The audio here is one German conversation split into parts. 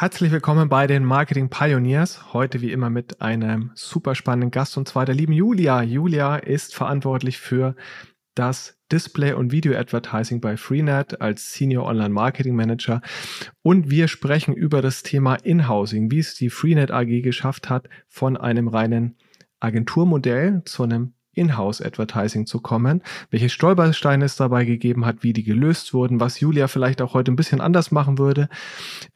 Herzlich willkommen bei den Marketing Pioneers. Heute wie immer mit einem super spannenden Gast und zwar der lieben Julia. Julia ist verantwortlich für das Display- und Video-Advertising bei Freenet als Senior Online Marketing Manager. Und wir sprechen über das Thema Inhousing, wie es die Freenet AG geschafft hat, von einem reinen Agenturmodell zu einem Inhouse-Advertising zu kommen, welche Stolpersteine es dabei gegeben hat, wie die gelöst wurden, was Julia vielleicht auch heute ein bisschen anders machen würde.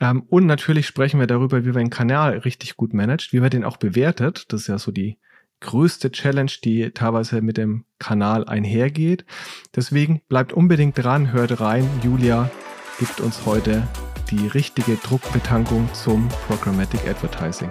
Ähm, und natürlich sprechen wir darüber, wie man einen Kanal richtig gut managt, wie man den auch bewertet. Das ist ja so die größte Challenge, die teilweise mit dem Kanal einhergeht. Deswegen bleibt unbedingt dran, hört rein. Julia gibt uns heute die richtige Druckbetankung zum Programmatic Advertising.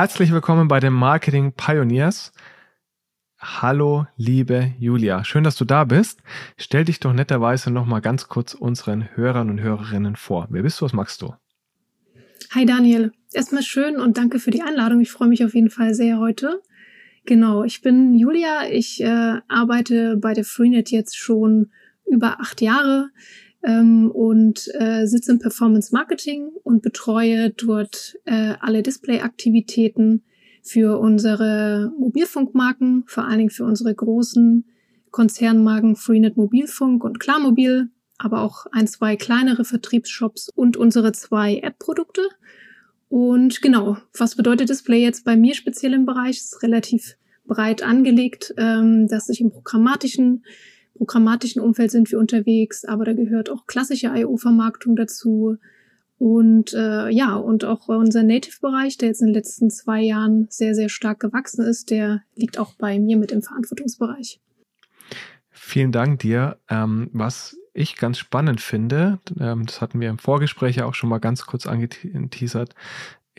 Herzlich willkommen bei den Marketing Pioneers. Hallo, liebe Julia. Schön, dass du da bist. Stell dich doch netterweise noch mal ganz kurz unseren Hörern und Hörerinnen vor. Wer bist du? Was magst du? Hi Daniel. Erstmal schön und danke für die Einladung. Ich freue mich auf jeden Fall sehr heute. Genau, ich bin Julia. Ich äh, arbeite bei der Freenet jetzt schon über acht Jahre ähm, und äh, sitze im Performance Marketing und betreue dort äh, alle Display-Aktivitäten für unsere Mobilfunkmarken, vor allen Dingen für unsere großen Konzernmarken Freenet Mobilfunk und Klarmobil, aber auch ein, zwei kleinere Vertriebsshops und unsere zwei App-Produkte. Und genau, was bedeutet Display jetzt bei mir speziell im Bereich? Es ist relativ breit angelegt, ähm, dass ich im programmatischen programmatischen Umfeld sind wir unterwegs, aber da gehört auch klassische IO-Vermarktung dazu. Und äh, ja, und auch unser Native-Bereich, der jetzt in den letzten zwei Jahren sehr, sehr stark gewachsen ist, der liegt auch bei mir mit im Verantwortungsbereich. Vielen Dank dir. Ähm, was ich ganz spannend finde, ähm, das hatten wir im Vorgespräch ja auch schon mal ganz kurz angeteasert,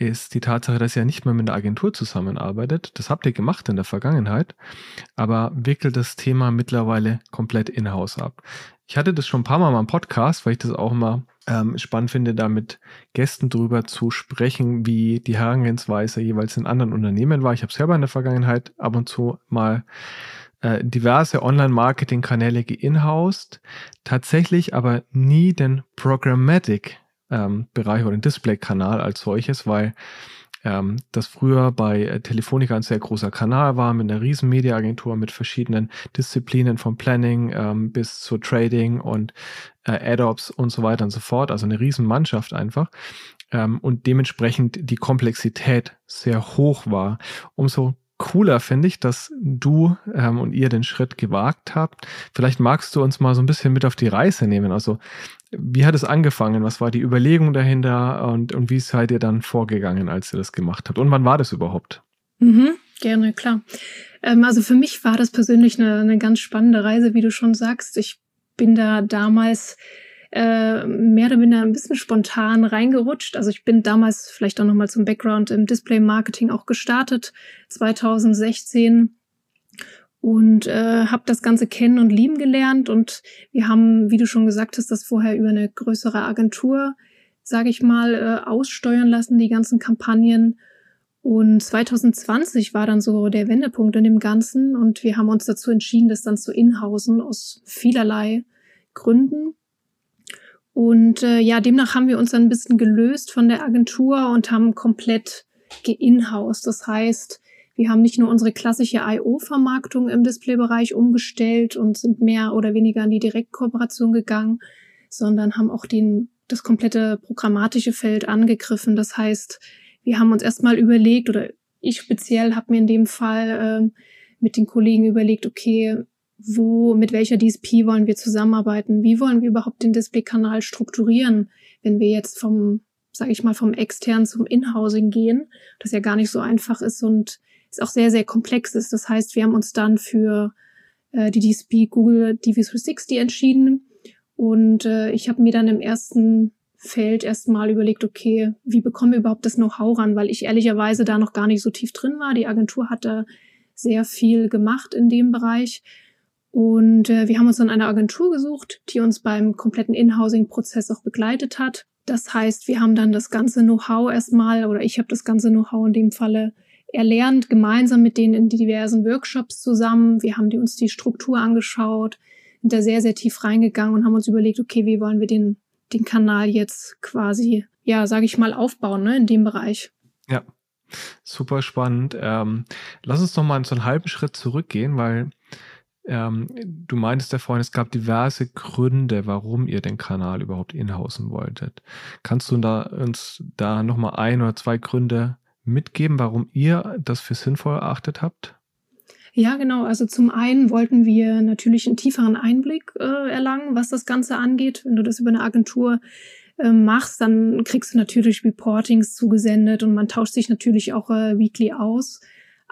ist die Tatsache, dass ihr nicht mehr mit einer Agentur zusammenarbeitet. Das habt ihr gemacht in der Vergangenheit, aber wickelt das Thema mittlerweile komplett in-house ab. Ich hatte das schon ein paar Mal im Podcast, weil ich das auch immer ähm, spannend finde, da mit Gästen drüber zu sprechen, wie die Herangehensweise jeweils in anderen Unternehmen war. Ich habe selber in der Vergangenheit ab und zu mal äh, diverse Online-Marketing-Kanäle geinhoused, tatsächlich aber nie den Programmatic ähm, Bereich oder den Display-Kanal als solches, weil ähm, das früher bei äh, Telefonica ein sehr großer Kanal war mit einer riesen Mediaagentur mit verschiedenen Disziplinen vom Planning ähm, bis zu Trading und äh, Add-Ops und so weiter und so fort. Also eine riesen Mannschaft einfach. Ähm, und dementsprechend die Komplexität sehr hoch war. Umso cooler finde ich, dass du ähm, und ihr den Schritt gewagt habt. Vielleicht magst du uns mal so ein bisschen mit auf die Reise nehmen. Also wie hat es angefangen? Was war die Überlegung dahinter und, und wie seid ihr dann vorgegangen, als ihr das gemacht habt? Und wann war das überhaupt? Mhm, gerne, klar. Ähm, also für mich war das persönlich eine, eine ganz spannende Reise, wie du schon sagst. Ich bin da damals äh, mehr oder minder ein bisschen spontan reingerutscht. Also ich bin damals vielleicht auch nochmal zum Background im Display-Marketing auch gestartet, 2016 und äh, habe das Ganze kennen und lieben gelernt. Und wir haben, wie du schon gesagt hast, das vorher über eine größere Agentur, sage ich mal, äh, aussteuern lassen, die ganzen Kampagnen. Und 2020 war dann so der Wendepunkt in dem Ganzen und wir haben uns dazu entschieden, das dann zu inhausen aus vielerlei Gründen. Und äh, ja, demnach haben wir uns dann ein bisschen gelöst von der Agentur und haben komplett geinhoused. Das heißt, wir haben nicht nur unsere klassische IO-Vermarktung im Displaybereich umgestellt und sind mehr oder weniger an die Direktkooperation gegangen, sondern haben auch den, das komplette programmatische Feld angegriffen. Das heißt, wir haben uns erstmal überlegt, oder ich speziell habe mir in dem Fall äh, mit den Kollegen überlegt, okay, wo, mit welcher DSP wollen wir zusammenarbeiten? Wie wollen wir überhaupt den Displaykanal strukturieren, wenn wir jetzt vom, sage ich mal, vom extern zum Inhousing gehen, das ja gar nicht so einfach ist und ist auch sehr, sehr komplex ist. Das heißt, wir haben uns dann für äh, die DSP Google DV360 entschieden und äh, ich habe mir dann im ersten Feld erstmal überlegt, okay, wie bekommen wir überhaupt das Know-how ran, weil ich ehrlicherweise da noch gar nicht so tief drin war. Die Agentur hatte sehr viel gemacht in dem Bereich. Und äh, wir haben uns dann eine Agentur gesucht, die uns beim kompletten In-Housing-Prozess auch begleitet hat. Das heißt, wir haben dann das ganze Know-how erstmal, oder ich habe das ganze Know-how in dem Falle erlernt, gemeinsam mit denen in diversen Workshops zusammen. Wir haben die, uns die Struktur angeschaut, sind da sehr, sehr tief reingegangen und haben uns überlegt, okay, wie wollen wir den, den Kanal jetzt quasi, ja, sage ich mal, aufbauen, ne, in dem Bereich. Ja, super spannend. Ähm, lass uns noch mal so einen halben Schritt zurückgehen, weil ähm, du meintest ja vorhin, es gab diverse Gründe, warum ihr den Kanal überhaupt inhausen wolltet. Kannst du da, uns da nochmal ein oder zwei Gründe mitgeben, warum ihr das für sinnvoll erachtet habt? Ja, genau. Also zum einen wollten wir natürlich einen tieferen Einblick äh, erlangen, was das Ganze angeht. Wenn du das über eine Agentur äh, machst, dann kriegst du natürlich Reportings zugesendet und man tauscht sich natürlich auch äh, weekly aus.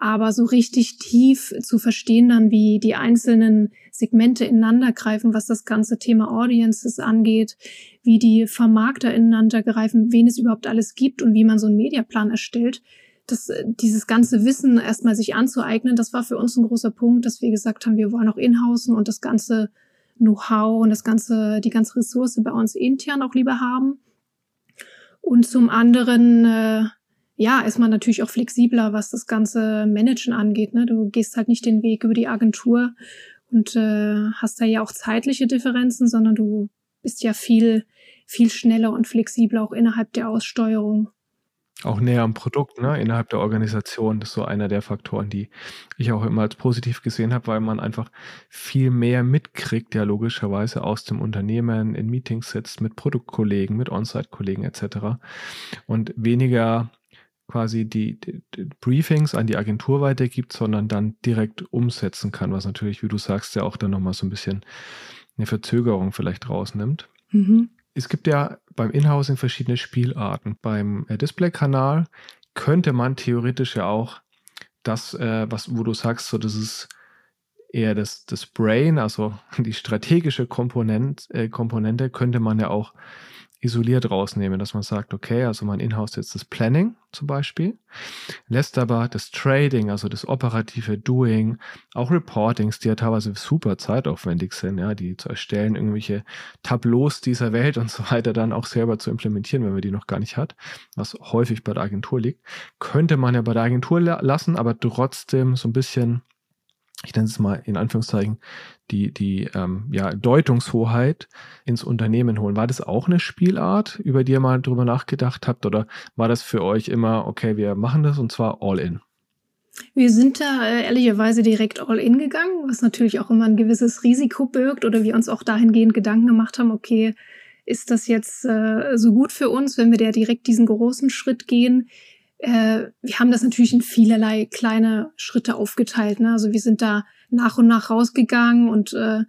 Aber so richtig tief zu verstehen dann, wie die einzelnen Segmente ineinander greifen, was das ganze Thema Audiences angeht, wie die Vermarkter ineinander greifen, wen es überhaupt alles gibt und wie man so einen Mediaplan erstellt, das, dieses ganze Wissen erstmal sich anzueignen, das war für uns ein großer Punkt, dass wir gesagt haben, wir wollen auch inhausen und das ganze Know-how und das ganze, die ganze Ressource bei uns intern auch lieber haben. Und zum anderen, äh, ja, ist man natürlich auch flexibler, was das ganze Managen angeht. Ne? Du gehst halt nicht den Weg über die Agentur und äh, hast da ja auch zeitliche Differenzen, sondern du bist ja viel, viel schneller und flexibler auch innerhalb der Aussteuerung. Auch näher am Produkt, ne? innerhalb der Organisation. Das ist so einer der Faktoren, die ich auch immer als positiv gesehen habe, weil man einfach viel mehr mitkriegt, ja logischerweise aus dem Unternehmen, in Meetings sitzt, mit Produktkollegen, mit On-Site-Kollegen etc. Und weniger quasi die, die, die, Briefings an die Agentur weitergibt, sondern dann direkt umsetzen kann, was natürlich, wie du sagst, ja auch dann nochmal so ein bisschen eine Verzögerung vielleicht rausnimmt. Mhm. Es gibt ja beim Inhousing verschiedene Spielarten. Beim äh, Display-Kanal könnte man theoretisch ja auch das, äh, was, wo du sagst, so das ist eher das, das Brain, also die strategische Komponent, äh, Komponente, könnte man ja auch isoliert rausnehmen, dass man sagt, okay, also man in-house jetzt das Planning zum Beispiel, lässt aber das Trading, also das operative Doing, auch Reportings, die ja teilweise super zeitaufwendig sind, ja, die zu erstellen, irgendwelche Tableaus dieser Welt und so weiter dann auch selber zu implementieren, wenn man die noch gar nicht hat, was häufig bei der Agentur liegt, könnte man ja bei der Agentur lassen, aber trotzdem so ein bisschen ich nenne es mal in Anführungszeichen, die, die ähm, ja, Deutungshoheit ins Unternehmen holen. War das auch eine Spielart, über die ihr mal drüber nachgedacht habt? Oder war das für euch immer, okay, wir machen das und zwar all in? Wir sind da äh, ehrlicherweise direkt all in gegangen, was natürlich auch immer ein gewisses Risiko birgt oder wir uns auch dahingehend Gedanken gemacht haben, okay, ist das jetzt äh, so gut für uns, wenn wir da direkt diesen großen Schritt gehen? Äh, wir haben das natürlich in vielerlei kleine Schritte aufgeteilt. Ne? Also wir sind da nach und nach rausgegangen und äh,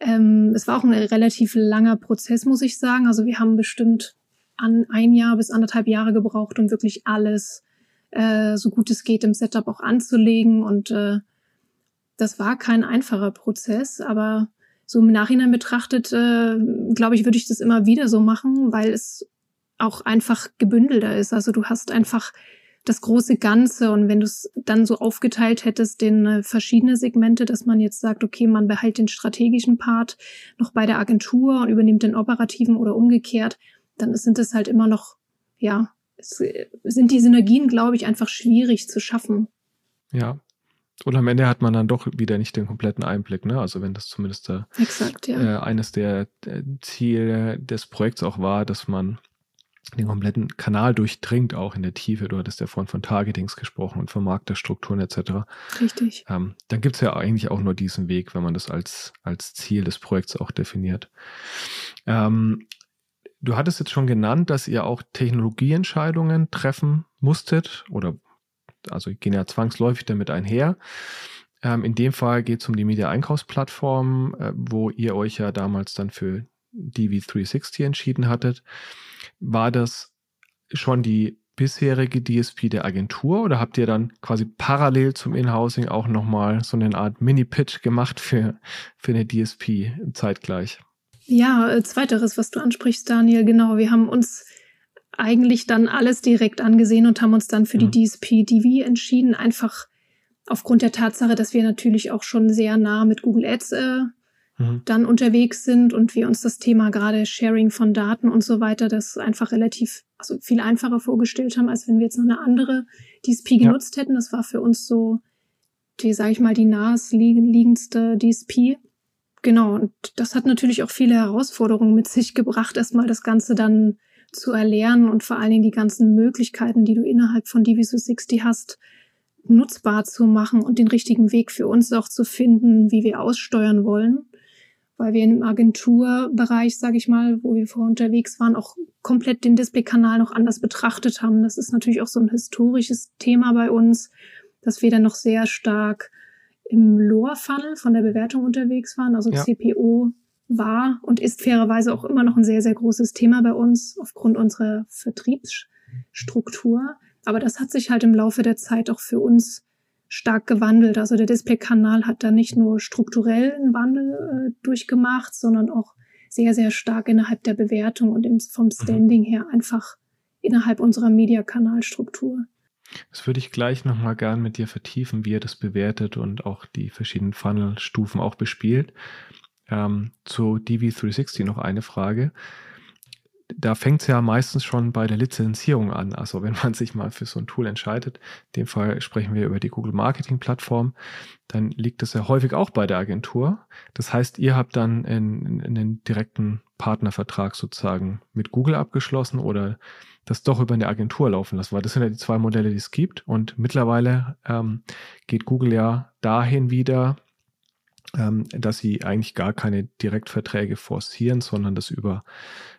ähm, es war auch ein relativ langer Prozess, muss ich sagen. Also wir haben bestimmt an ein Jahr bis anderthalb Jahre gebraucht, um wirklich alles äh, so gut es geht im Setup auch anzulegen. Und äh, das war kein einfacher Prozess, aber so im Nachhinein betrachtet, äh, glaube ich, würde ich das immer wieder so machen, weil es auch einfach gebündelter ist. Also du hast einfach das große Ganze und wenn du es dann so aufgeteilt hättest in äh, verschiedene Segmente, dass man jetzt sagt, okay, man behält den strategischen Part noch bei der Agentur und übernimmt den operativen oder umgekehrt, dann sind es halt immer noch, ja, es, äh, sind die Synergien, glaube ich, einfach schwierig zu schaffen. Ja. Und am Ende hat man dann doch wieder nicht den kompletten Einblick, ne? Also wenn das zumindest der, Exakt, ja. äh, eines der Ziele des Projekts auch war, dass man den kompletten Kanal durchdringt, auch in der Tiefe. Du hattest ja vorhin von Targetings gesprochen und von Markterstrukturen etc. Richtig. Ähm, dann gibt es ja eigentlich auch nur diesen Weg, wenn man das als, als Ziel des Projekts auch definiert. Ähm, du hattest jetzt schon genannt, dass ihr auch Technologieentscheidungen treffen musstet oder also gehen ja zwangsläufig damit einher. Ähm, in dem Fall geht es um die Media-Einkaufsplattform, äh, wo ihr euch ja damals dann für DV360 entschieden hattet. War das schon die bisherige DSP der Agentur oder habt ihr dann quasi parallel zum Inhousing auch nochmal so eine Art Mini-Pitch gemacht für, für eine DSP zeitgleich? Ja, äh, zweiteres, was du ansprichst, Daniel, genau. Wir haben uns eigentlich dann alles direkt angesehen und haben uns dann für mhm. die DSP-DV entschieden, einfach aufgrund der Tatsache, dass wir natürlich auch schon sehr nah mit Google Ads äh, mhm. dann unterwegs sind und wir uns das Thema gerade Sharing von Daten und so weiter, das einfach relativ, also viel einfacher vorgestellt haben, als wenn wir jetzt noch eine andere DSP genutzt ja. hätten. Das war für uns so die, sage ich mal, die naheliegendste DSP. Genau, und das hat natürlich auch viele Herausforderungen mit sich gebracht, erstmal das Ganze dann zu erlernen und vor allen Dingen die ganzen Möglichkeiten, die du innerhalb von DV360 hast, nutzbar zu machen und den richtigen Weg für uns auch zu finden, wie wir aussteuern wollen. Weil wir im Agenturbereich, sage ich mal, wo wir vorher unterwegs waren, auch komplett den Display-Kanal noch anders betrachtet haben. Das ist natürlich auch so ein historisches Thema bei uns, dass wir dann noch sehr stark im Lower-Funnel von der Bewertung unterwegs waren, also ja. CPO war und ist fairerweise auch immer noch ein sehr, sehr großes Thema bei uns aufgrund unserer Vertriebsstruktur. Aber das hat sich halt im Laufe der Zeit auch für uns stark gewandelt. Also der Display-Kanal hat da nicht nur strukturell einen Wandel äh, durchgemacht, sondern auch sehr, sehr stark innerhalb der Bewertung und im, vom mhm. Standing her einfach innerhalb unserer Mediakanalstruktur. Das würde ich gleich nochmal gern mit dir vertiefen, wie ihr das bewertet und auch die verschiedenen Funnel-Stufen auch bespielt. Ähm, zu DV360 noch eine Frage. Da fängt es ja meistens schon bei der Lizenzierung an. Also wenn man sich mal für so ein Tool entscheidet, in dem Fall sprechen wir über die Google Marketing Plattform, dann liegt das ja häufig auch bei der Agentur. Das heißt, ihr habt dann einen direkten Partnervertrag sozusagen mit Google abgeschlossen oder das doch über eine Agentur laufen lassen, weil das sind ja die zwei Modelle, die es gibt. Und mittlerweile ähm, geht Google ja dahin wieder, dass sie eigentlich gar keine Direktverträge forcieren, sondern das über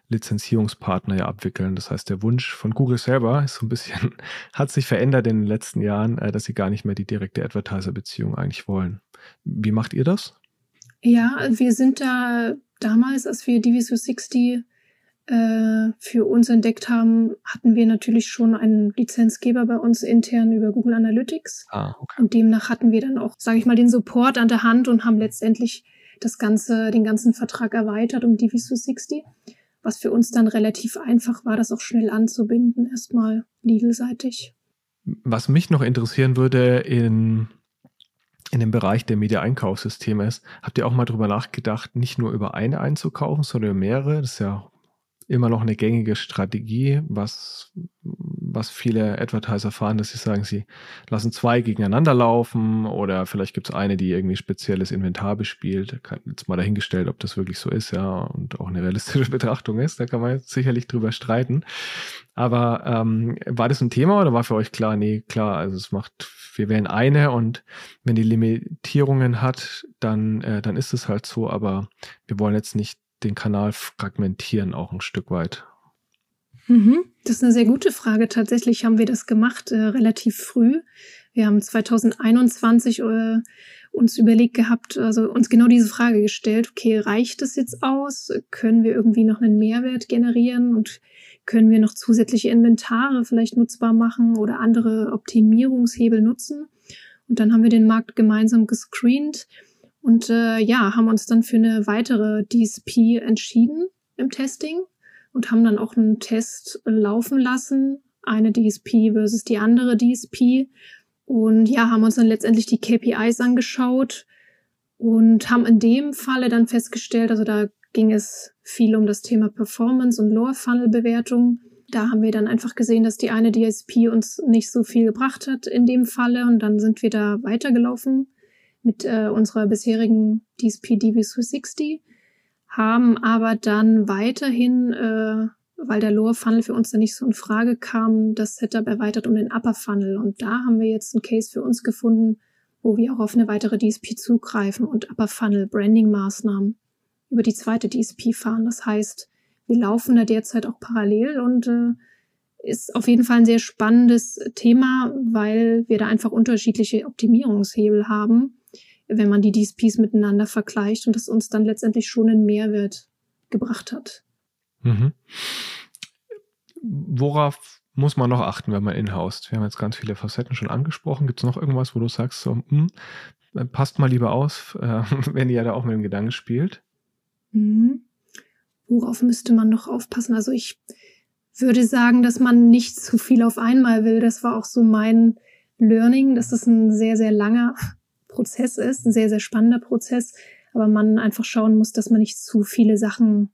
Lizenzierungspartner ja abwickeln. Das heißt, der Wunsch von Google selber ist so ein bisschen, hat sich verändert in den letzten Jahren, äh, dass sie gar nicht mehr die direkte Advertiser-Beziehung eigentlich wollen. Wie macht ihr das? Ja, wir sind da damals, als wir Diviso 60 äh, für uns entdeckt haben, hatten wir natürlich schon einen Lizenzgeber bei uns intern über Google Analytics. Ah, okay. Und demnach hatten wir dann auch, sage ich mal, den Support an der Hand und haben letztendlich das ganze, den ganzen Vertrag erweitert um DV260, was für uns dann relativ einfach war, das auch schnell anzubinden, erstmal legalseitig. Was mich noch interessieren würde in in dem Bereich der Media-Einkaufssysteme ist, habt ihr auch mal drüber nachgedacht, nicht nur über eine einzukaufen, sondern über mehrere? Das ist ja immer noch eine gängige Strategie, was, was viele Advertiser fahren, dass sie sagen, sie lassen zwei gegeneinander laufen oder vielleicht gibt es eine, die irgendwie spezielles Inventar bespielt. Jetzt mal dahingestellt, ob das wirklich so ist, ja, und auch eine realistische Betrachtung ist. Da kann man jetzt sicherlich drüber streiten. Aber ähm, war das ein Thema oder war für euch klar, nee, klar, also es macht, wir wählen eine und wenn die Limitierungen hat, dann, äh, dann ist es halt so, aber wir wollen jetzt nicht den Kanal fragmentieren auch ein Stück weit? Mhm. Das ist eine sehr gute Frage. Tatsächlich haben wir das gemacht äh, relativ früh. Wir haben 2021 äh, uns überlegt gehabt, also uns genau diese Frage gestellt, okay, reicht es jetzt aus? Können wir irgendwie noch einen Mehrwert generieren und können wir noch zusätzliche Inventare vielleicht nutzbar machen oder andere Optimierungshebel nutzen? Und dann haben wir den Markt gemeinsam gescreent und äh, ja, haben uns dann für eine weitere DSP entschieden im Testing und haben dann auch einen Test laufen lassen, eine DSP versus die andere DSP. Und ja, haben uns dann letztendlich die KPIs angeschaut und haben in dem Falle dann festgestellt, also da ging es viel um das Thema Performance und Lower Funnel Bewertung. Da haben wir dann einfach gesehen, dass die eine DSP uns nicht so viel gebracht hat in dem Falle und dann sind wir da weitergelaufen mit äh, unserer bisherigen DSP DB360, haben aber dann weiterhin, äh, weil der Lower Funnel für uns dann nicht so in Frage kam, das Setup erweitert um den Upper Funnel. Und da haben wir jetzt einen Case für uns gefunden, wo wir auch auf eine weitere DSP zugreifen und Upper Funnel Branding Maßnahmen über die zweite DSP fahren. Das heißt, wir laufen da derzeit auch parallel und äh, ist auf jeden Fall ein sehr spannendes Thema, weil wir da einfach unterschiedliche Optimierungshebel haben wenn man die DSPs miteinander vergleicht und das uns dann letztendlich schon einen Mehrwert gebracht hat. Mhm. Worauf muss man noch achten, wenn man inhoust? Wir haben jetzt ganz viele Facetten schon angesprochen. Gibt es noch irgendwas, wo du sagst, so, hm, passt mal lieber aus, äh, wenn ihr da auch mit dem Gedanken spielt? Mhm. worauf müsste man noch aufpassen? Also ich würde sagen, dass man nicht zu viel auf einmal will. Das war auch so mein Learning, dass es ein sehr, sehr langer Prozess ist, ein sehr, sehr spannender Prozess, aber man einfach schauen muss, dass man nicht zu viele Sachen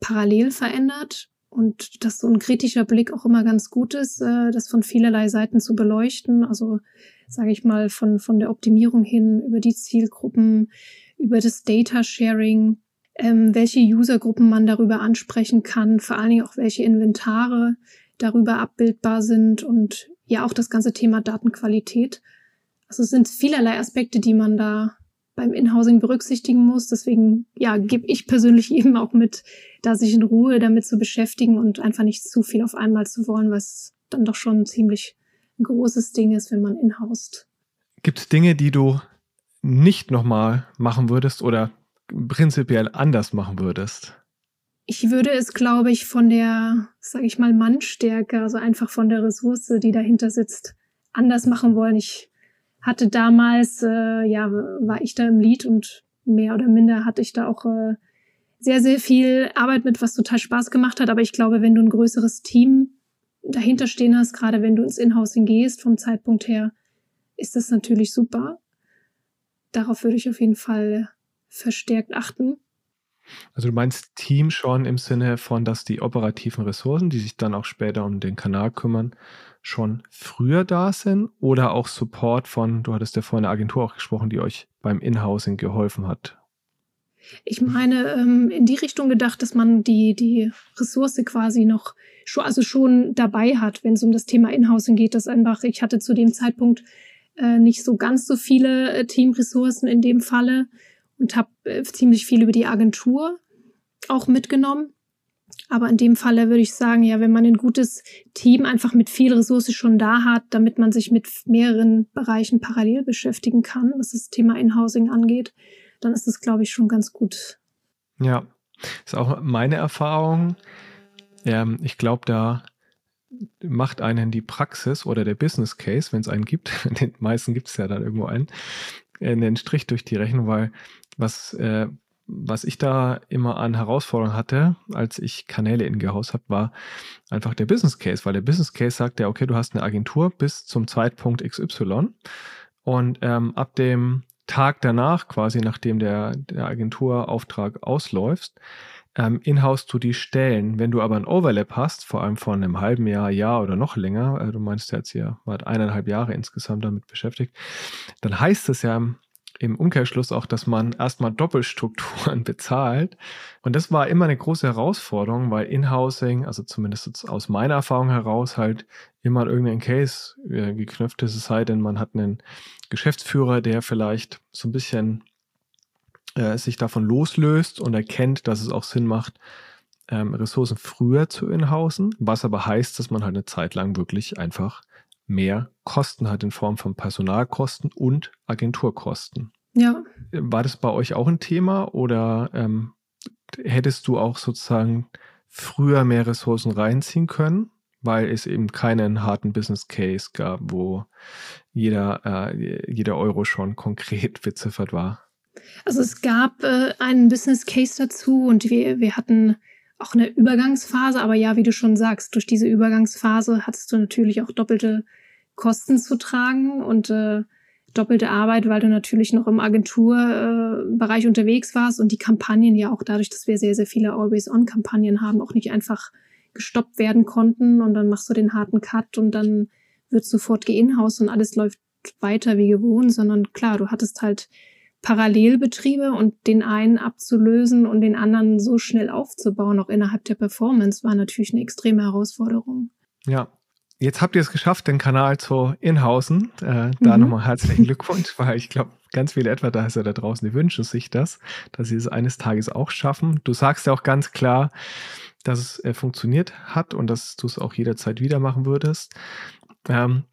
parallel verändert und dass so ein kritischer Blick auch immer ganz gut ist, äh, das von vielerlei Seiten zu beleuchten. Also sage ich mal von von der Optimierung hin über die Zielgruppen, über das Data Sharing, ähm, welche Usergruppen man darüber ansprechen kann, vor allen Dingen auch welche Inventare darüber abbildbar sind und ja auch das ganze Thema Datenqualität. Also es sind vielerlei Aspekte, die man da beim Inhousing berücksichtigen muss. Deswegen, ja, gebe ich persönlich eben auch mit, da sich in Ruhe damit zu beschäftigen und einfach nicht zu viel auf einmal zu wollen, was dann doch schon ein ziemlich großes Ding ist, wenn man inhaust. Gibt es Dinge, die du nicht nochmal machen würdest oder prinzipiell anders machen würdest? Ich würde es, glaube ich, von der, sage ich mal, Mannstärke, also einfach von der Ressource, die dahinter sitzt, anders machen wollen. Ich hatte damals, äh, ja, war ich da im Lied und mehr oder minder hatte ich da auch äh, sehr, sehr viel Arbeit mit, was total Spaß gemacht hat. Aber ich glaube, wenn du ein größeres Team dahinter stehen hast, gerade wenn du ins Inhousing gehst, vom Zeitpunkt her, ist das natürlich super. Darauf würde ich auf jeden Fall verstärkt achten. Also du meinst Team schon im Sinne von, dass die operativen Ressourcen, die sich dann auch später um den Kanal kümmern, schon früher da sind oder auch Support von, du hattest ja vorhin eine Agentur auch gesprochen, die euch beim Inhousing geholfen hat? Ich meine, ähm, in die Richtung gedacht, dass man die, die Ressource quasi noch schon, also schon dabei hat, wenn es um das Thema Inhousing geht, dass einfach, ich hatte zu dem Zeitpunkt äh, nicht so ganz so viele äh, Teamressourcen in dem Falle und habe äh, ziemlich viel über die Agentur auch mitgenommen. Aber in dem Falle würde ich sagen, ja, wenn man ein gutes Team einfach mit viel Ressource schon da hat, damit man sich mit mehreren Bereichen parallel beschäftigen kann, was das Thema Inhousing angeht, dann ist das, glaube ich, schon ganz gut. Ja, ist auch meine Erfahrung. Ähm, ich glaube, da macht einen die Praxis oder der Business Case, wenn es einen gibt, den meisten gibt es ja dann irgendwo einen, einen Strich durch die Rechnung, weil was, äh, was ich da immer an Herausforderungen hatte, als ich Kanäle in Gehaus habe, war einfach der Business Case, weil der Business Case sagt ja, okay, du hast eine Agentur bis zum Zeitpunkt XY und ähm, ab dem Tag danach, quasi nachdem der, der Agenturauftrag ausläuft, ähm, in-house du die Stellen. Wenn du aber ein Overlap hast, vor allem von einem halben Jahr, Jahr oder noch länger, äh, du meinst jetzt hier, war eineinhalb Jahre insgesamt damit beschäftigt, dann heißt es ja im Umkehrschluss auch, dass man erstmal Doppelstrukturen bezahlt. Und das war immer eine große Herausforderung, weil In-Housing, also zumindest aus meiner Erfahrung heraus, halt immer an irgendeinen Case äh, geknüpft ist. Es sei denn, man hat einen Geschäftsführer, der vielleicht so ein bisschen äh, sich davon loslöst und erkennt, dass es auch Sinn macht, ähm, Ressourcen früher zu inhausen, was aber heißt, dass man halt eine Zeit lang wirklich einfach mehr Kosten hat in Form von Personalkosten und Agenturkosten. Ja. War das bei euch auch ein Thema oder ähm, hättest du auch sozusagen früher mehr Ressourcen reinziehen können, weil es eben keinen harten Business Case gab, wo jeder, äh, jeder Euro schon konkret beziffert war? Also es gab äh, einen Business Case dazu und wir, wir hatten auch eine Übergangsphase, aber ja, wie du schon sagst, durch diese Übergangsphase hattest du natürlich auch doppelte Kosten zu tragen und äh, doppelte Arbeit, weil du natürlich noch im Agenturbereich äh, unterwegs warst und die Kampagnen ja auch dadurch, dass wir sehr, sehr viele Always-On-Kampagnen haben, auch nicht einfach gestoppt werden konnten und dann machst du den harten Cut und dann wird sofort geinhouse und alles läuft weiter wie gewohnt, sondern klar, du hattest halt Parallelbetriebe und den einen abzulösen und den anderen so schnell aufzubauen, auch innerhalb der Performance, war natürlich eine extreme Herausforderung. Ja, Jetzt habt ihr es geschafft, den Kanal zu Inhausen. Äh, da mhm. nochmal herzlichen Glückwunsch, weil ich glaube, ganz viele etwa da ist ja da draußen, die wünschen sich das, dass sie es eines Tages auch schaffen. Du sagst ja auch ganz klar, dass es äh, funktioniert hat und dass du es auch jederzeit wieder machen würdest. Ähm,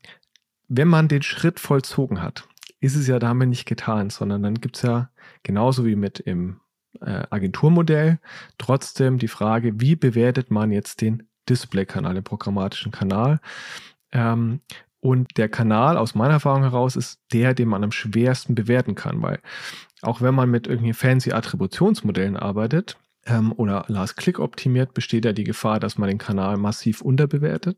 wenn man den Schritt vollzogen hat, ist es ja damit nicht getan, sondern dann gibt es ja genauso wie mit im äh, Agenturmodell trotzdem die Frage, wie bewertet man jetzt den Display-Kanal, den programmatischen Kanal. Ähm, und der Kanal aus meiner Erfahrung heraus ist der, den man am schwersten bewerten kann, weil auch wenn man mit irgendwie fancy Attributionsmodellen arbeitet, ähm, oder Last-Click optimiert, besteht ja die Gefahr, dass man den Kanal massiv unterbewertet.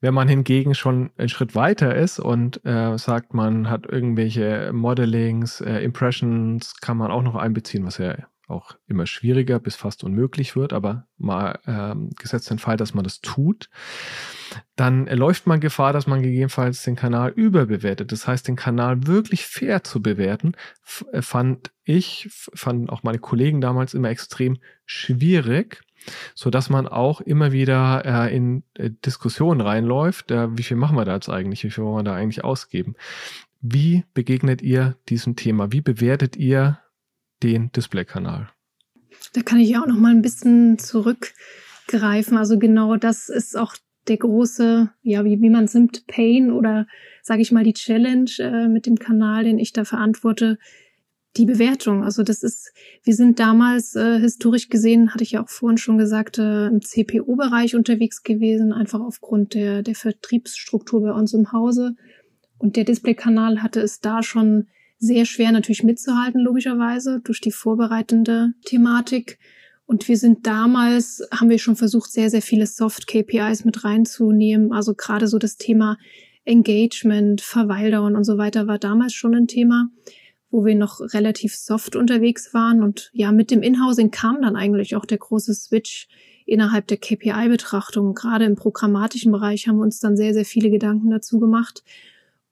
Wenn man hingegen schon einen Schritt weiter ist und äh, sagt, man hat irgendwelche Modelings, äh, Impressions, kann man auch noch einbeziehen, was ja auch immer schwieriger bis fast unmöglich wird, aber mal ähm, gesetzt den Fall, dass man das tut, dann läuft man Gefahr, dass man gegebenenfalls den Kanal überbewertet. Das heißt, den Kanal wirklich fair zu bewerten, äh, fand ich, fanden auch meine Kollegen damals immer extrem schwierig, so dass man auch immer wieder äh, in äh, Diskussionen reinläuft, äh, wie viel machen wir da jetzt eigentlich, wie viel wollen wir da eigentlich ausgeben. Wie begegnet ihr diesem Thema? Wie bewertet ihr den Display-Kanal. Da kann ich ja auch noch mal ein bisschen zurückgreifen. Also genau das ist auch der große, ja, wie, wie man es nimmt, Pain oder sage ich mal die Challenge äh, mit dem Kanal, den ich da verantworte, die Bewertung. Also das ist, wir sind damals äh, historisch gesehen, hatte ich ja auch vorhin schon gesagt, äh, im CPO-Bereich unterwegs gewesen, einfach aufgrund der, der Vertriebsstruktur bei uns im Hause. Und der Display-Kanal hatte es da schon sehr schwer natürlich mitzuhalten, logischerweise, durch die vorbereitende Thematik. Und wir sind damals, haben wir schon versucht, sehr, sehr viele Soft-KPIs mit reinzunehmen. Also gerade so das Thema Engagement, Verweildauern und so weiter war damals schon ein Thema, wo wir noch relativ soft unterwegs waren. Und ja, mit dem Inhousing kam dann eigentlich auch der große Switch innerhalb der KPI-Betrachtung. Gerade im programmatischen Bereich haben wir uns dann sehr, sehr viele Gedanken dazu gemacht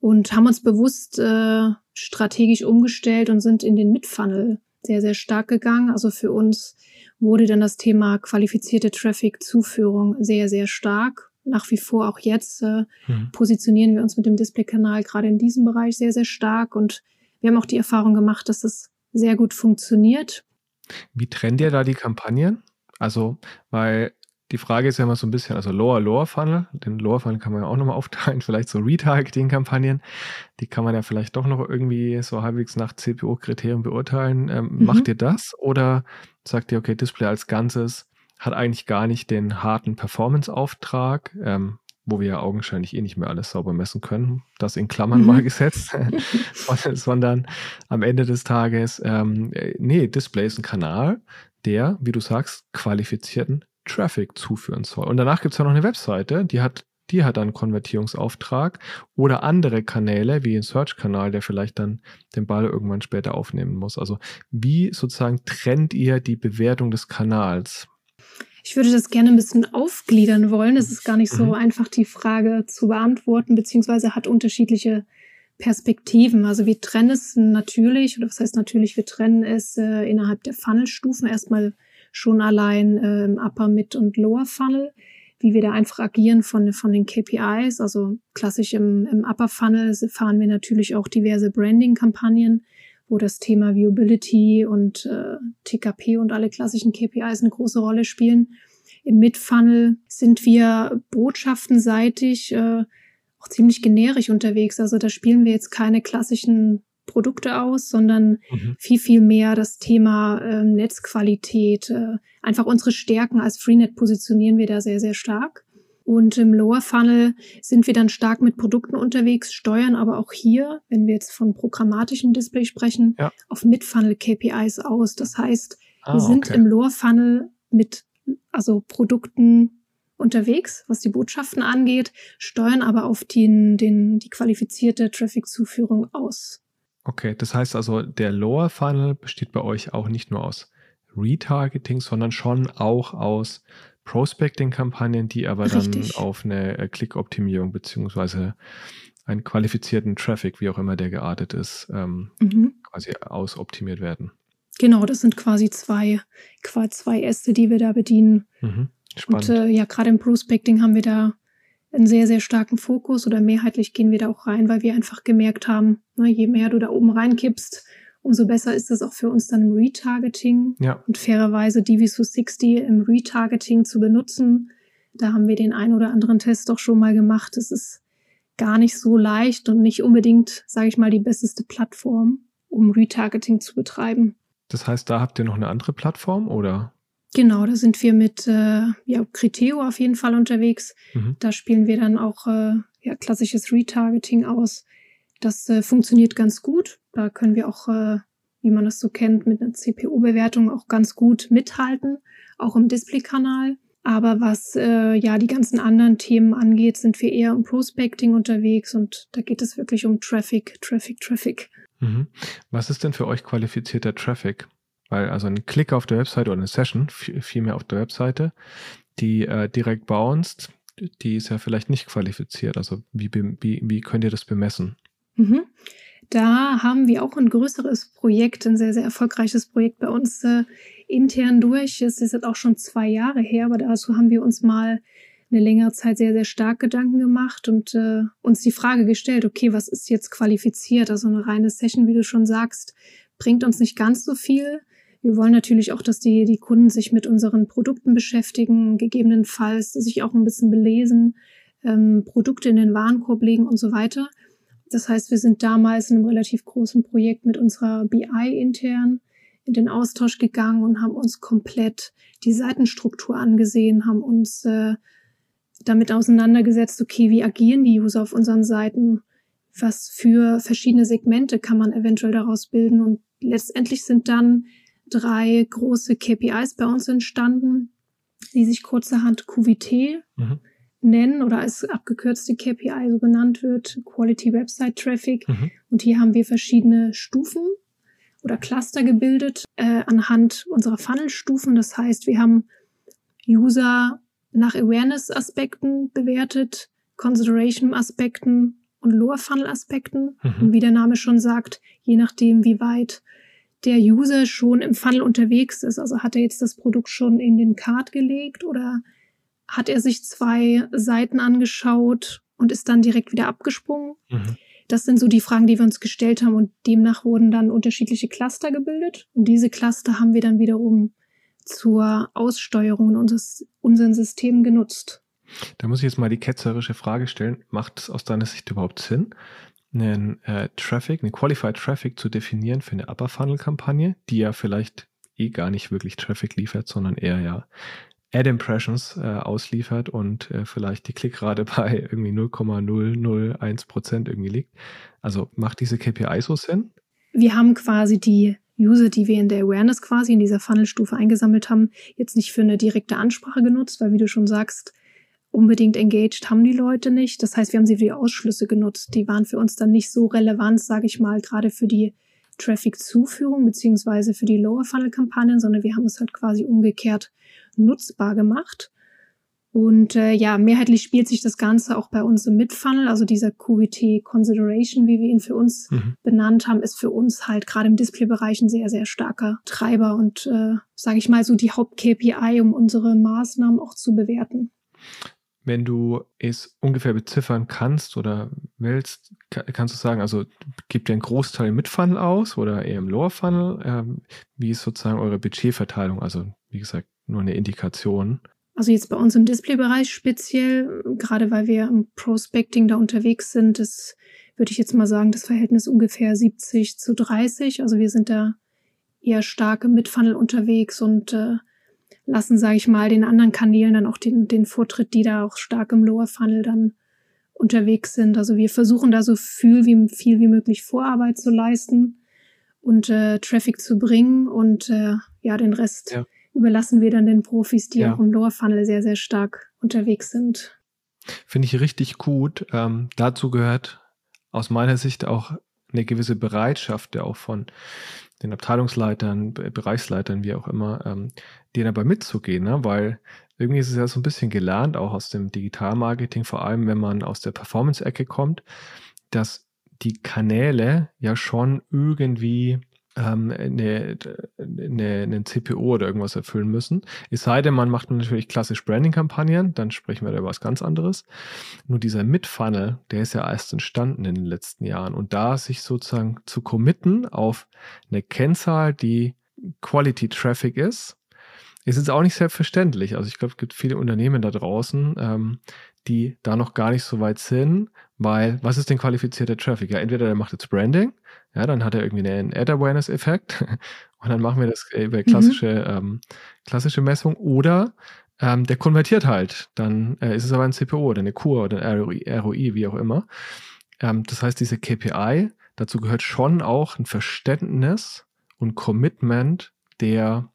und haben uns bewusst äh, strategisch umgestellt und sind in den Midfunnel sehr, sehr stark gegangen. Also für uns wurde dann das Thema qualifizierte Traffic-Zuführung sehr, sehr stark. Nach wie vor auch jetzt äh, mhm. positionieren wir uns mit dem Display-Kanal gerade in diesem Bereich sehr, sehr stark und wir haben auch die Erfahrung gemacht, dass das sehr gut funktioniert. Wie trennt ihr da die Kampagnen? Also, weil die Frage ist ja immer so ein bisschen, also Lower Lower Funnel, den Lower Funnel kann man ja auch nochmal aufteilen, vielleicht so Retargeting-Kampagnen, die kann man ja vielleicht doch noch irgendwie so halbwegs nach CPO-Kriterien beurteilen. Ähm, mhm. Macht ihr das oder sagt ihr, okay, Display als Ganzes hat eigentlich gar nicht den harten Performance-Auftrag, ähm, wo wir ja augenscheinlich eh nicht mehr alles sauber messen können, das in Klammern mhm. mal gesetzt, sondern am Ende des Tages, ähm, äh, nee, Display ist ein Kanal, der, wie du sagst, qualifizierten Traffic zuführen soll. Und danach gibt es ja noch eine Webseite, die hat, die hat einen Konvertierungsauftrag oder andere Kanäle, wie ein Search-Kanal, der vielleicht dann den Ball irgendwann später aufnehmen muss. Also wie sozusagen trennt ihr die Bewertung des Kanals? Ich würde das gerne ein bisschen aufgliedern wollen. Es ist gar nicht so mhm. einfach, die Frage zu beantworten, beziehungsweise hat unterschiedliche Perspektiven. Also wir trennen es natürlich, oder was heißt natürlich, wir trennen es äh, innerhalb der Funnelstufen erstmal schon allein äh, im Upper, Mid und Lower Funnel, wie wir da einfach agieren von, von den KPIs. Also klassisch im, im Upper Funnel fahren wir natürlich auch diverse Branding-Kampagnen, wo das Thema Viewability und äh, TKP und alle klassischen KPIs eine große Rolle spielen. Im Mid-Funnel sind wir botschaftenseitig äh, auch ziemlich generisch unterwegs. Also da spielen wir jetzt keine klassischen Produkte aus, sondern mhm. viel, viel mehr das Thema äh, Netzqualität. Äh, einfach unsere Stärken als Freenet positionieren wir da sehr, sehr stark. Und im Lower Funnel sind wir dann stark mit Produkten unterwegs, steuern aber auch hier, wenn wir jetzt von programmatischen Display sprechen, ja. auf Mid-Funnel KPIs aus. Das heißt, ah, wir sind okay. im Lower Funnel mit also Produkten unterwegs, was die Botschaften angeht, steuern aber auf den, den, die qualifizierte Traffic-Zuführung aus. Okay, das heißt also, der Lower Funnel besteht bei euch auch nicht nur aus Retargeting, sondern schon auch aus Prospecting-Kampagnen, die aber Richtig. dann auf eine äh, Klick-Optimierung beziehungsweise einen qualifizierten Traffic, wie auch immer der geartet ist, ähm, mhm. quasi ausoptimiert werden. Genau, das sind quasi zwei, zwei Äste, die wir da bedienen. Mhm. Spannend. Und äh, ja, gerade im Prospecting haben wir da einen sehr, sehr starken Fokus oder mehrheitlich gehen wir da auch rein, weil wir einfach gemerkt haben, ne, je mehr du da oben reinkippst, umso besser ist es auch für uns dann im Retargeting ja. und fairerweise DV260 im Retargeting zu benutzen. Da haben wir den ein oder anderen Test doch schon mal gemacht. Es ist gar nicht so leicht und nicht unbedingt, sage ich mal, die beste Plattform, um Retargeting zu betreiben. Das heißt, da habt ihr noch eine andere Plattform oder? Genau, da sind wir mit äh, ja, Criteo auf jeden Fall unterwegs. Mhm. Da spielen wir dann auch äh, ja, klassisches Retargeting aus. Das äh, funktioniert ganz gut. Da können wir auch äh, wie man das so kennt, mit einer CPO-Bewertung auch ganz gut mithalten, auch im Display-Kanal. Aber was äh, ja die ganzen anderen Themen angeht, sind wir eher im Prospecting unterwegs und da geht es wirklich um Traffic, Traffic, Traffic. Mhm. Was ist denn für euch qualifizierter Traffic? Weil also ein Klick auf der Webseite oder eine Session, vielmehr auf der Webseite, die äh, direkt bounced, die ist ja vielleicht nicht qualifiziert. Also wie, wie, wie könnt ihr das bemessen? Mhm. Da haben wir auch ein größeres Projekt, ein sehr, sehr erfolgreiches Projekt bei uns äh, intern durch. Es ist jetzt auch schon zwei Jahre her, aber dazu haben wir uns mal eine längere Zeit sehr, sehr stark Gedanken gemacht und äh, uns die Frage gestellt, okay, was ist jetzt qualifiziert? Also eine reine Session, wie du schon sagst, bringt uns nicht ganz so viel. Wir wollen natürlich auch, dass die, die Kunden sich mit unseren Produkten beschäftigen, gegebenenfalls sich auch ein bisschen belesen, ähm, Produkte in den Warenkorb legen und so weiter. Das heißt, wir sind damals in einem relativ großen Projekt mit unserer BI intern in den Austausch gegangen und haben uns komplett die Seitenstruktur angesehen, haben uns äh, damit auseinandergesetzt, okay, wie agieren die User auf unseren Seiten? Was für verschiedene Segmente kann man eventuell daraus bilden? Und letztendlich sind dann drei große KPIs bei uns entstanden, die sich kurzerhand QVT mhm. nennen oder als abgekürzte KPI so genannt wird, Quality Website Traffic. Mhm. Und hier haben wir verschiedene Stufen oder Cluster gebildet äh, anhand unserer Funnelstufen. Das heißt, wir haben User nach Awareness-Aspekten bewertet, Consideration-Aspekten und Lower-Funnel-Aspekten. Mhm. Und wie der Name schon sagt, je nachdem, wie weit der User schon im Funnel unterwegs ist. Also hat er jetzt das Produkt schon in den Card gelegt oder hat er sich zwei Seiten angeschaut und ist dann direkt wieder abgesprungen? Mhm. Das sind so die Fragen, die wir uns gestellt haben und demnach wurden dann unterschiedliche Cluster gebildet und diese Cluster haben wir dann wiederum zur Aussteuerung unseres unseren Systemen genutzt. Da muss ich jetzt mal die ketzerische Frage stellen, macht es aus deiner Sicht überhaupt Sinn, einen äh, Traffic, einen Qualified Traffic zu definieren für eine Upper Funnel Kampagne, die ja vielleicht eh gar nicht wirklich Traffic liefert, sondern eher ja Ad Impressions äh, ausliefert und äh, vielleicht die Klickrate bei irgendwie 0,001 Prozent irgendwie liegt. Also macht diese KPI so Sinn? Wir haben quasi die User, die wir in der Awareness quasi in dieser Funnelstufe eingesammelt haben, jetzt nicht für eine direkte Ansprache genutzt, weil wie du schon sagst, unbedingt engaged haben die Leute nicht. Das heißt, wir haben sie für die Ausschlüsse genutzt. Die waren für uns dann nicht so relevant, sage ich mal, gerade für die Traffic-Zuführung beziehungsweise für die Lower-Funnel-Kampagnen, sondern wir haben es halt quasi umgekehrt nutzbar gemacht. Und äh, ja, mehrheitlich spielt sich das Ganze auch bei uns im Mid-Funnel, also dieser QVT Consideration, wie wir ihn für uns mhm. benannt haben, ist für uns halt gerade im Display-Bereich ein sehr, sehr starker Treiber und, äh, sage ich mal, so die Haupt-KPI, um unsere Maßnahmen auch zu bewerten. Wenn du es ungefähr beziffern kannst oder willst, kannst du sagen, also gebt ihr einen Großteil im Mid-Funnel aus oder eher im Lower-Funnel? Ähm, wie ist sozusagen eure Budgetverteilung? Also, wie gesagt, nur eine Indikation. Also jetzt bei uns im Display-Bereich speziell, gerade weil wir im Prospecting da unterwegs sind, ist, würde ich jetzt mal sagen, das Verhältnis ungefähr 70 zu 30. Also wir sind da eher stark im Mid-Funnel unterwegs und äh, lassen, sage ich mal, den anderen Kanälen dann auch den, den Vortritt, die da auch stark im Lower Funnel dann unterwegs sind. Also wir versuchen da so viel wie, viel wie möglich Vorarbeit zu leisten und äh, Traffic zu bringen und äh, ja, den Rest ja. überlassen wir dann den Profis, die ja. auch im Lower Funnel sehr, sehr stark unterwegs sind. Finde ich richtig gut. Ähm, dazu gehört aus meiner Sicht auch eine gewisse Bereitschaft, ja auch von den Abteilungsleitern, Bereichsleitern, wie auch immer, ähm, denen dabei mitzugehen, ne? weil irgendwie ist es ja so ein bisschen gelernt, auch aus dem Digitalmarketing, vor allem wenn man aus der Performance-Ecke kommt, dass die Kanäle ja schon irgendwie ähm, eine, eine, eine CPO oder irgendwas erfüllen müssen. Es sei denn, man macht natürlich klassisch Branding-Kampagnen, dann sprechen wir da über was ganz anderes. Nur dieser Mid-Funnel, der ist ja erst entstanden in den letzten Jahren. Und da sich sozusagen zu committen auf eine Kennzahl, die Quality Traffic ist, ist jetzt auch nicht selbstverständlich. Also ich glaube, es gibt viele Unternehmen da draußen, ähm, die da noch gar nicht so weit sind, weil was ist denn qualifizierter Traffic? Ja, entweder der macht jetzt Branding, ja, dann hat er irgendwie einen Ad-Awareness-Effekt und dann machen wir das über mhm. klassische, mhm. ähm, klassische Messung oder ähm, der konvertiert halt. Dann äh, ist es aber ein CPO oder eine Kur oder ein ROI, ROI wie auch immer. Ähm, das heißt, diese KPI, dazu gehört schon auch ein Verständnis und Commitment der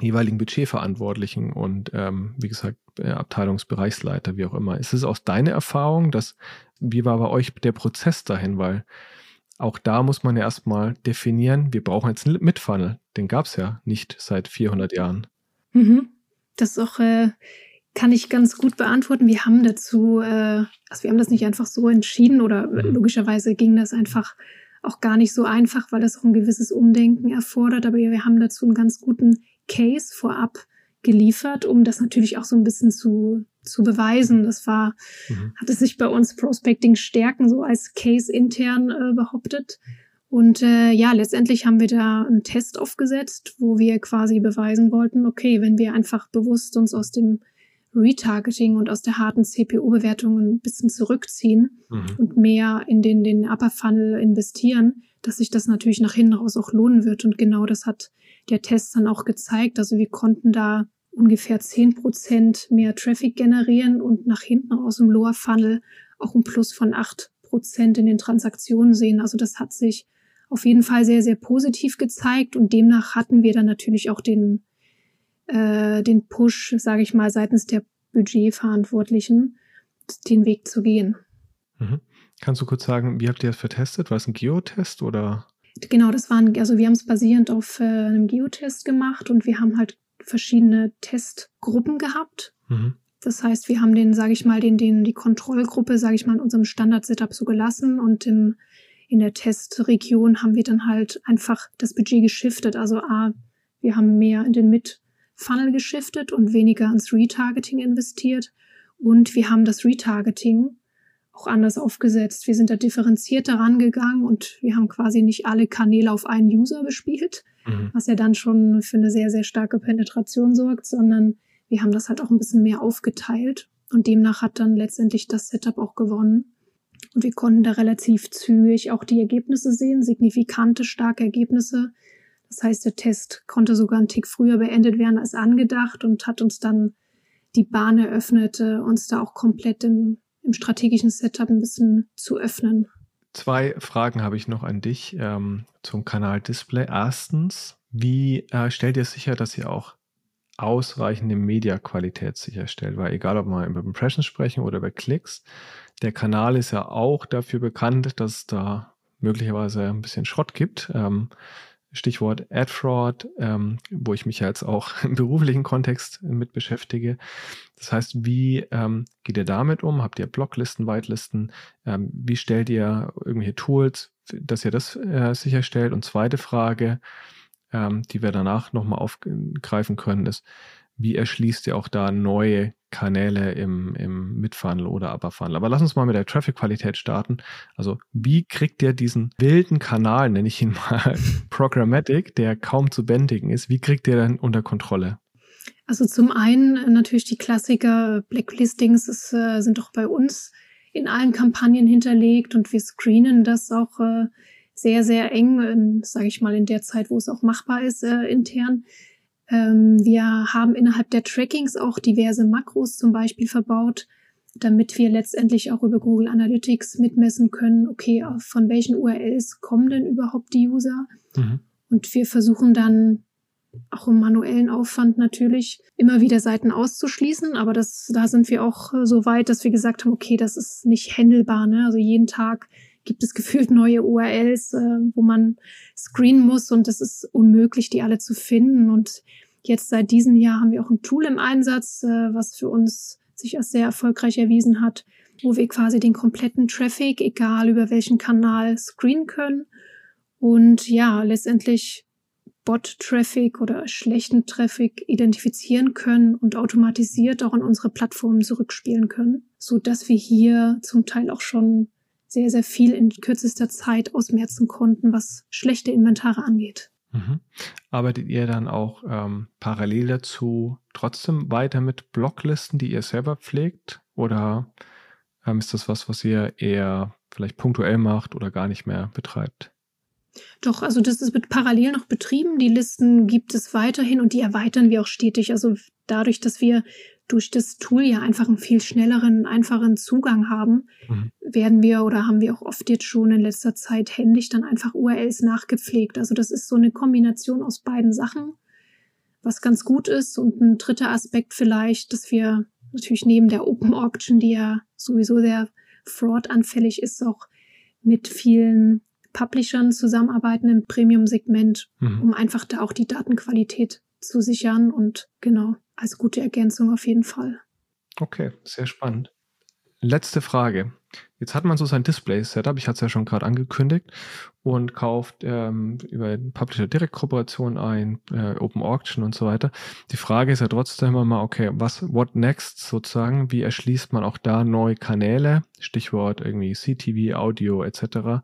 jeweiligen Budgetverantwortlichen und ähm, wie gesagt äh, Abteilungsbereichsleiter, wie auch immer. Ist es aus deiner Erfahrung, dass wie war bei euch der Prozess dahin? Weil auch da muss man ja erstmal definieren, wir brauchen jetzt einen Mitfunnel. Den gab es ja nicht seit 400 Jahren. Mhm. Das ist auch, äh, kann ich ganz gut beantworten. Wir haben dazu, äh, also wir haben das nicht einfach so entschieden oder mhm. logischerweise ging das einfach auch gar nicht so einfach, weil das auch ein gewisses Umdenken erfordert. Aber wir haben dazu einen ganz guten Case vorab geliefert, um das natürlich auch so ein bisschen zu, zu beweisen. Das war, mhm. hatte sich bei uns Prospecting Stärken so als Case intern äh, behauptet. Und äh, ja, letztendlich haben wir da einen Test aufgesetzt, wo wir quasi beweisen wollten, okay, wenn wir einfach bewusst uns aus dem Retargeting und aus der harten CPU-Bewertung ein bisschen zurückziehen mhm. und mehr in den, den Upper Funnel investieren, dass sich das natürlich nach hinten raus auch lohnen wird. Und genau das hat der Test dann auch gezeigt. Also wir konnten da ungefähr zehn Prozent mehr Traffic generieren und nach hinten raus im Lower Funnel auch ein Plus von acht Prozent in den Transaktionen sehen. Also das hat sich auf jeden Fall sehr, sehr positiv gezeigt und demnach hatten wir dann natürlich auch den, äh, den Push, sage ich mal, seitens der Budgetverantwortlichen, den Weg zu gehen. Mhm. Kannst du kurz sagen, wie habt ihr das vertestet? War es ein Geotest oder? Genau, das waren, also wir haben es basierend auf äh, einem Geotest gemacht und wir haben halt verschiedene Testgruppen gehabt. Mhm. Das heißt, wir haben den, sage ich mal, den, den, die Kontrollgruppe, sage ich mal, in unserem Standard-Setup so gelassen und im, in der Testregion haben wir dann halt einfach das Budget geschiftet. Also A, wir haben mehr in den Mid-Funnel geschiftet und weniger ins Retargeting investiert. Und wir haben das Retargeting auch anders aufgesetzt. Wir sind da differenzierter rangegangen und wir haben quasi nicht alle Kanäle auf einen User bespielt, mhm. was ja dann schon für eine sehr, sehr starke Penetration sorgt, sondern wir haben das halt auch ein bisschen mehr aufgeteilt und demnach hat dann letztendlich das Setup auch gewonnen. Und wir konnten da relativ zügig auch die Ergebnisse sehen, signifikante, starke Ergebnisse. Das heißt, der Test konnte sogar einen Tick früher beendet werden als angedacht und hat uns dann die Bahn eröffnet, uns da auch komplett im im strategischen Setup ein bisschen zu öffnen. Zwei Fragen habe ich noch an dich ähm, zum Kanal Display. Erstens, wie äh, stellt ihr sicher, dass ihr auch ausreichende Mediaqualität sicherstellt? Weil egal, ob wir über Impressions sprechen oder über Klicks, der Kanal ist ja auch dafür bekannt, dass es da möglicherweise ein bisschen Schrott gibt. Ähm, Stichwort Ad Fraud, ähm, wo ich mich jetzt auch im beruflichen Kontext mit beschäftige. Das heißt, wie ähm, geht ihr damit um? Habt ihr Blocklisten, Whitelisten? Ähm, wie stellt ihr irgendwelche Tools, dass ihr das äh, sicherstellt? Und zweite Frage, ähm, die wir danach nochmal aufgreifen können, ist, wie erschließt ihr auch da neue Kanäle im, im Mitfunnel oder Upper Funnel? Aber lass uns mal mit der Traffic-Qualität starten. Also, wie kriegt ihr diesen wilden Kanal, nenne ich ihn mal, Programmatic, der kaum zu bändigen ist, wie kriegt ihr den unter Kontrolle? Also zum einen äh, natürlich die Klassiker Blacklistings ist, äh, sind doch bei uns in allen Kampagnen hinterlegt und wir screenen das auch äh, sehr, sehr eng, sage ich mal, in der Zeit, wo es auch machbar ist, äh, intern. Ähm, wir haben innerhalb der Trackings auch diverse Makros zum Beispiel verbaut, damit wir letztendlich auch über Google Analytics mitmessen können, okay, von welchen URLs kommen denn überhaupt die User? Mhm. Und wir versuchen dann auch im manuellen Aufwand natürlich immer wieder Seiten auszuschließen, aber das, da sind wir auch so weit, dass wir gesagt haben, okay, das ist nicht händelbar. Ne? Also jeden Tag gibt es gefühlt neue URLs, äh, wo man screenen muss und es ist unmöglich, die alle zu finden. Und jetzt seit diesem Jahr haben wir auch ein Tool im Einsatz, äh, was für uns sich als sehr erfolgreich erwiesen hat, wo wir quasi den kompletten Traffic, egal über welchen Kanal, screenen können. Und ja, letztendlich Bot-Traffic oder schlechten Traffic identifizieren können und automatisiert auch an unsere Plattformen zurückspielen können, so dass wir hier zum Teil auch schon sehr, sehr viel in kürzester Zeit ausmerzen konnten, was schlechte Inventare angeht. Mhm. Arbeitet ihr dann auch ähm, parallel dazu trotzdem weiter mit Blocklisten, die ihr selber pflegt? Oder ähm, ist das was, was ihr eher vielleicht punktuell macht oder gar nicht mehr betreibt? Doch, also das ist parallel noch betrieben. Die Listen gibt es weiterhin und die erweitern wir auch stetig. Also dadurch, dass wir durch das Tool ja einfach einen viel schnelleren, einfachen Zugang haben, mhm. werden wir oder haben wir auch oft jetzt schon in letzter Zeit händisch dann einfach URLs nachgepflegt. Also das ist so eine Kombination aus beiden Sachen, was ganz gut ist. Und ein dritter Aspekt vielleicht, dass wir natürlich neben der Open Auction, die ja sowieso sehr fraud-anfällig ist, auch mit vielen Publishern zusammenarbeiten im Premium-Segment, mhm. um einfach da auch die Datenqualität zu sichern und genau, als gute Ergänzung auf jeden Fall. Okay, sehr spannend. Letzte Frage. Jetzt hat man so sein Display-Setup, ich hatte es ja schon gerade angekündigt, und kauft ähm, über Publisher Direct Kooperation ein, äh, Open Auction und so weiter. Die Frage ist ja trotzdem immer mal, okay, was, what next sozusagen? Wie erschließt man auch da neue Kanäle? Stichwort irgendwie CTV, Audio etc.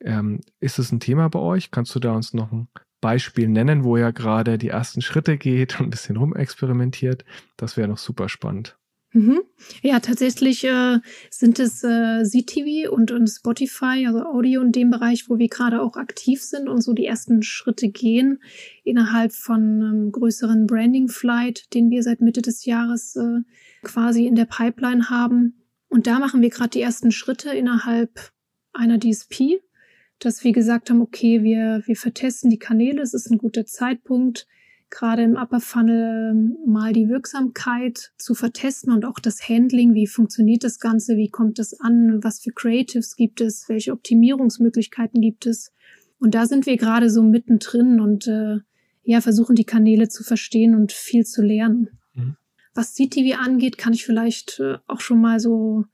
Ähm, ist es ein Thema bei euch? Kannst du da uns noch ein Beispiel nennen, wo ihr gerade die ersten Schritte geht und ein bisschen rumexperimentiert? Das wäre noch super spannend. Mhm. Ja, tatsächlich äh, sind es äh, ZTV und, und Spotify, also Audio in dem Bereich, wo wir gerade auch aktiv sind und so die ersten Schritte gehen innerhalb von einem größeren Branding Flight, den wir seit Mitte des Jahres äh, quasi in der Pipeline haben. Und da machen wir gerade die ersten Schritte innerhalb einer DSP, dass wir gesagt haben, okay, wir, wir vertesten die Kanäle, es ist ein guter Zeitpunkt, gerade im Upper Funnel ähm, mal die Wirksamkeit zu vertesten und auch das Handling, wie funktioniert das Ganze, wie kommt das an, was für Creatives gibt es, welche Optimierungsmöglichkeiten gibt es. Und da sind wir gerade so mittendrin und äh, ja, versuchen die Kanäle zu verstehen und viel zu lernen. Mhm. Was CTV angeht, kann ich vielleicht äh, auch schon mal so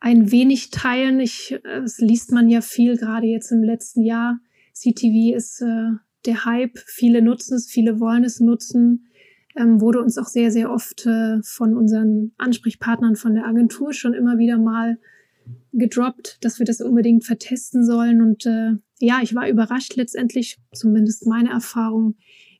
ein wenig teilen. Ich, äh, das liest man ja viel, gerade jetzt im letzten Jahr. CTV ist äh, der Hype. Viele nutzen es, viele wollen es nutzen. Ähm, wurde uns auch sehr, sehr oft äh, von unseren Ansprechpartnern von der Agentur schon immer wieder mal gedroppt, dass wir das unbedingt vertesten sollen. Und äh, ja, ich war überrascht letztendlich, zumindest meine Erfahrung,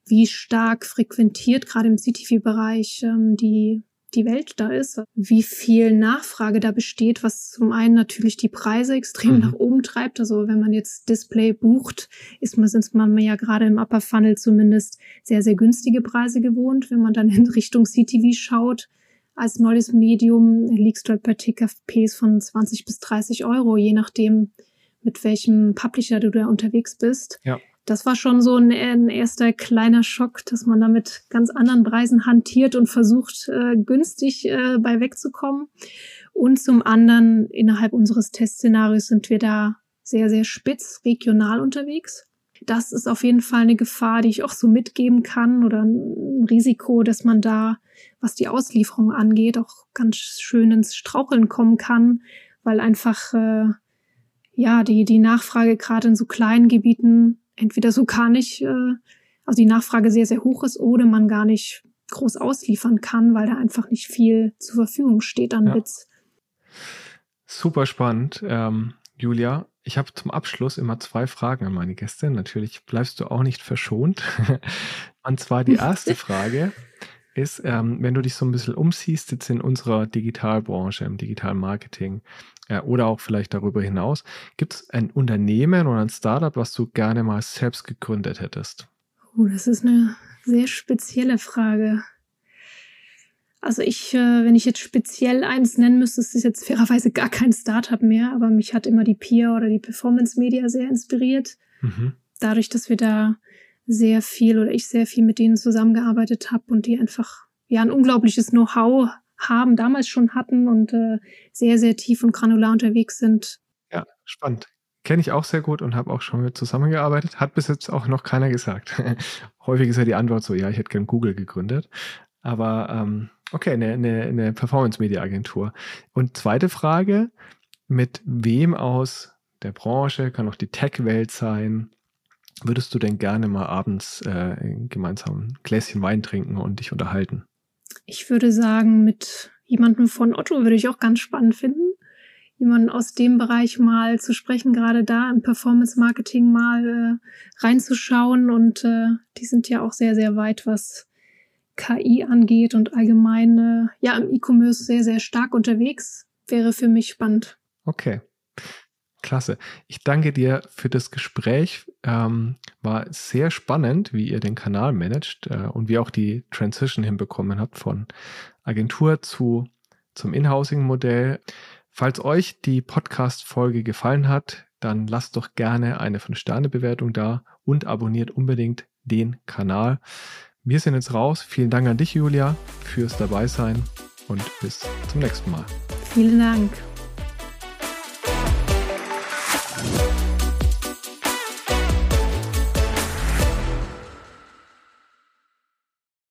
wie stark frequentiert gerade im CTV-Bereich ähm, die die Welt da ist, wie viel Nachfrage da besteht, was zum einen natürlich die Preise extrem mhm. nach oben treibt. Also wenn man jetzt Display bucht, ist man, sind man ja gerade im Upper Funnel zumindest sehr, sehr günstige Preise gewohnt. Wenn man dann in Richtung CTV schaut, als neues Medium liegst du halt bei TKPs von 20 bis 30 Euro, je nachdem, mit welchem Publisher du da unterwegs bist. Ja das war schon so ein, ein, erster kleiner Schock, dass man da mit ganz anderen Preisen hantiert und versucht, äh, günstig äh, bei wegzukommen. Und zum anderen, innerhalb unseres Testszenarios sind wir da sehr, sehr spitz regional unterwegs. Das ist auf jeden Fall eine Gefahr, die ich auch so mitgeben kann oder ein Risiko, dass man da, was die Auslieferung angeht, auch ganz schön ins Straucheln kommen kann, weil einfach äh, ja die die Nachfrage gerade in so kleinen Gebieten entweder so gar nicht, äh, also die Nachfrage sehr, sehr hoch ist oder man gar nicht groß ausliefern kann, weil da einfach nicht viel zur Verfügung steht an ja. Bits. Super spannend, ähm, Julia. Ich habe zum Abschluss immer zwei Fragen an meine Gäste. Natürlich bleibst du auch nicht verschont. Und zwar die erste Frage ist, ähm, wenn du dich so ein bisschen umsiehst jetzt in unserer Digitalbranche, im Digitalmarketing, äh, oder auch vielleicht darüber hinaus. Gibt es ein Unternehmen oder ein Startup, was du gerne mal selbst gegründet hättest? Oh, das ist eine sehr spezielle Frage. Also ich, äh, wenn ich jetzt speziell eins nennen müsste, ist es jetzt fairerweise gar kein Startup mehr, aber mich hat immer die Peer oder die Performance Media sehr inspiriert. Mhm. Dadurch, dass wir da sehr viel oder ich sehr viel mit denen zusammengearbeitet habe und die einfach ja ein unglaubliches Know-how haben, damals schon hatten und äh, sehr, sehr tief und granular unterwegs sind. Ja, spannend. Kenne ich auch sehr gut und habe auch schon mit zusammengearbeitet. Hat bis jetzt auch noch keiner gesagt. Häufig ist ja die Antwort so, ja, ich hätte gern Google gegründet. Aber ähm, okay, eine, eine, eine Performance-Media-Agentur. Und zweite Frage, mit wem aus der Branche, kann auch die Tech-Welt sein, würdest du denn gerne mal abends äh, gemeinsam ein Gläschen Wein trinken und dich unterhalten? Ich würde sagen, mit jemandem von Otto würde ich auch ganz spannend finden. Jemanden aus dem Bereich mal zu sprechen, gerade da im Performance Marketing mal äh, reinzuschauen. Und äh, die sind ja auch sehr, sehr weit, was KI angeht und allgemein äh, ja im E-Commerce sehr, sehr stark unterwegs. Wäre für mich spannend. Okay. Klasse. Ich danke dir für das Gespräch. Ähm, war sehr spannend, wie ihr den Kanal managt äh, und wie auch die Transition hinbekommen habt von Agentur zu zum Inhousing-Modell. Falls euch die Podcast-Folge gefallen hat, dann lasst doch gerne eine 5-Sterne-Bewertung da und abonniert unbedingt den Kanal. Wir sind jetzt raus. Vielen Dank an dich, Julia, fürs Dabeisein und bis zum nächsten Mal. Vielen Dank.